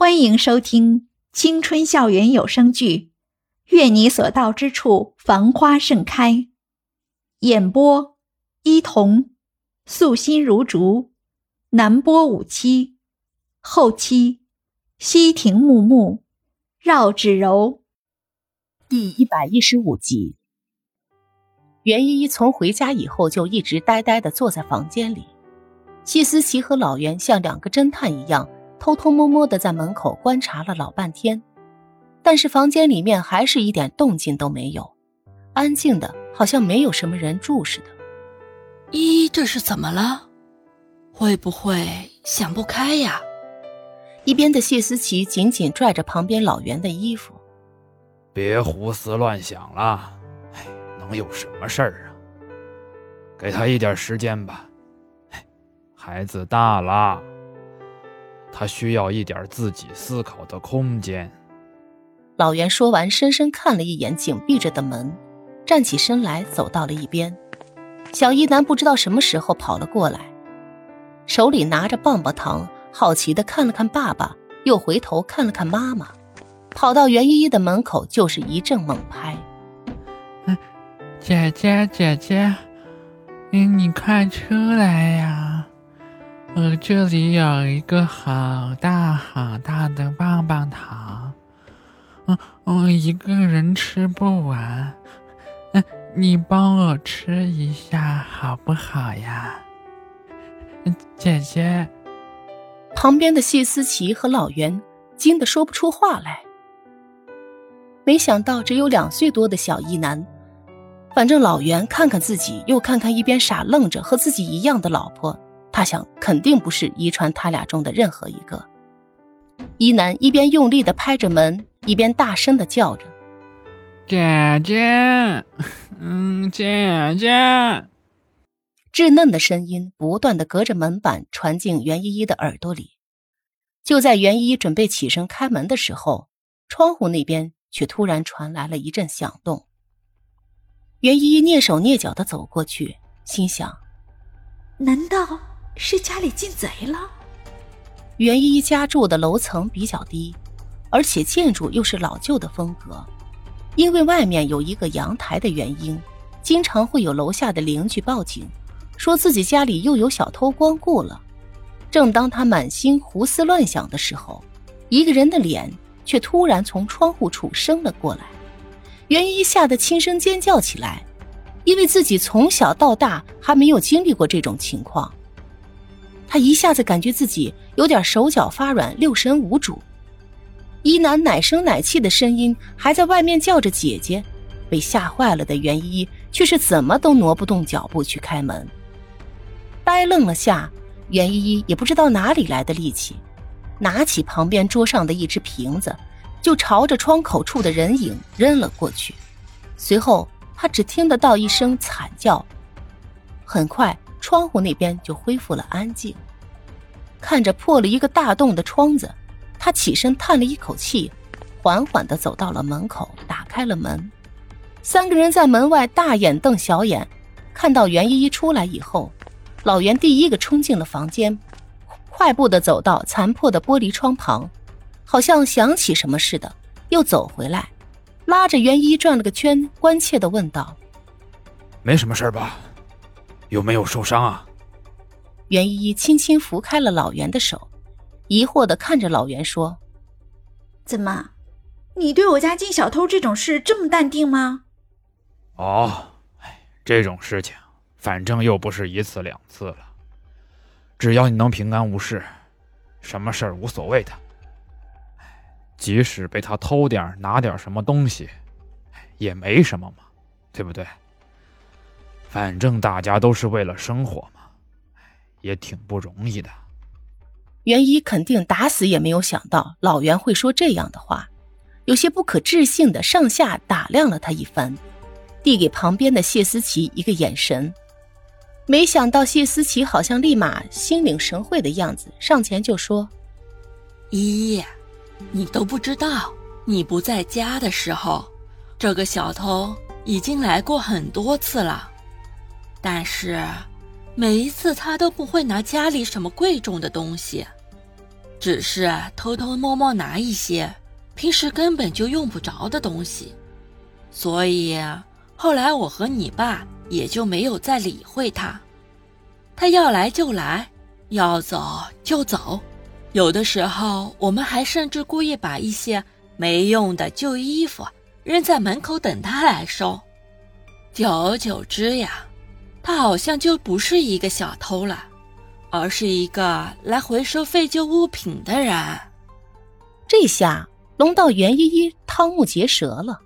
欢迎收听青春校园有声剧《愿你所到之处繁花盛开》，演播：伊童，素心如竹，南波五七，后期：西亭木木，绕指柔。第一百一十五集，袁依依从回家以后就一直呆呆的坐在房间里。谢思琪和老袁像两个侦探一样，偷偷摸摸的在门口观察了老半天，但是房间里面还是一点动静都没有，安静的好像没有什么人住似的。依依这是怎么了？会不会想不开呀？一边的谢思琪紧紧拽着旁边老袁的衣服。别胡思乱想了，哎，能有什么事儿啊？给他一点时间吧，孩子大了，他需要一点自己思考的空间。老袁说完，深深看了一眼紧闭着的门，站起身来，走到了一边。小一男不知道什么时候跑了过来，手里拿着棒棒糖，好奇的看了看爸爸，又回头看了看妈妈。跑到袁依依的门口，就是一阵猛拍。嗯，姐姐姐姐，嗯，你快出来呀！我这里有一个好大好大的棒棒糖，嗯，我一个人吃不完，嗯，你帮我吃一下好不好呀？姐姐。旁边的谢思琪和老袁惊得说不出话来。没想到只有两岁多的小一男，反正老袁看看自己，又看看一边傻愣着和自己一样的老婆，他想肯定不是遗传他俩中的任何一个。一男一边用力的拍着门，一边大声的叫着：“姐姐，嗯，姐姐。”稚嫩的声音不断的隔着门板传进袁依依的耳朵里。就在袁依依准备起身开门的时候，窗户那边。却突然传来了一阵响动。袁依依蹑手蹑脚的走过去，心想：难道是家里进贼了？袁依依家住的楼层比较低，而且建筑又是老旧的风格。因为外面有一个阳台的原因，经常会有楼下的邻居报警，说自己家里又有小偷光顾了。正当他满心胡思乱想的时候，一个人的脸。却突然从窗户处伸了过来，袁一吓得轻声尖叫起来，因为自己从小到大还没有经历过这种情况。他一下子感觉自己有点手脚发软，六神无主。一男奶声奶气的声音还在外面叫着姐姐，被吓坏了的袁一却是怎么都挪不动脚步去开门。呆愣了下，袁依依也不知道哪里来的力气。拿起旁边桌上的一只瓶子，就朝着窗口处的人影扔了过去。随后，他只听得到一声惨叫。很快，窗户那边就恢复了安静。看着破了一个大洞的窗子，他起身叹了一口气，缓缓地走到了门口，打开了门。三个人在门外大眼瞪小眼，看到袁依依出来以后，老袁第一个冲进了房间。快步的走到残破的玻璃窗旁，好像想起什么似的，又走回来，拉着袁一转了个圈，关切的问道：“没什么事吧？有没有受伤啊？”袁依依轻轻扶开了老袁的手，疑惑的看着老袁说：“怎么，你对我家进小偷这种事这么淡定吗？”“哦，这种事情，反正又不是一次两次了。”只要你能平安无事，什么事儿无所谓的。即使被他偷点拿点什么东西，也没什么嘛，对不对？反正大家都是为了生活嘛，也挺不容易的。袁一肯定打死也没有想到老袁会说这样的话，有些不可置信的上下打量了他一番，递给旁边的谢思琪一个眼神。没想到谢思琪好像立马心领神会的样子，上前就说：“依依，你都不知道，你不在家的时候，这个小偷已经来过很多次了。但是，每一次他都不会拿家里什么贵重的东西。只是偷偷摸摸拿一些平时根本就用不着的东西，所以后来我和你爸也就没有再理会他。他要来就来，要走就走，有的时候我们还甚至故意把一些没用的旧衣服扔在门口等他来收。久而久之呀，他好像就不是一个小偷了。而是一个来回收废旧物品的人。这下龙道元依依瞠目结舌了。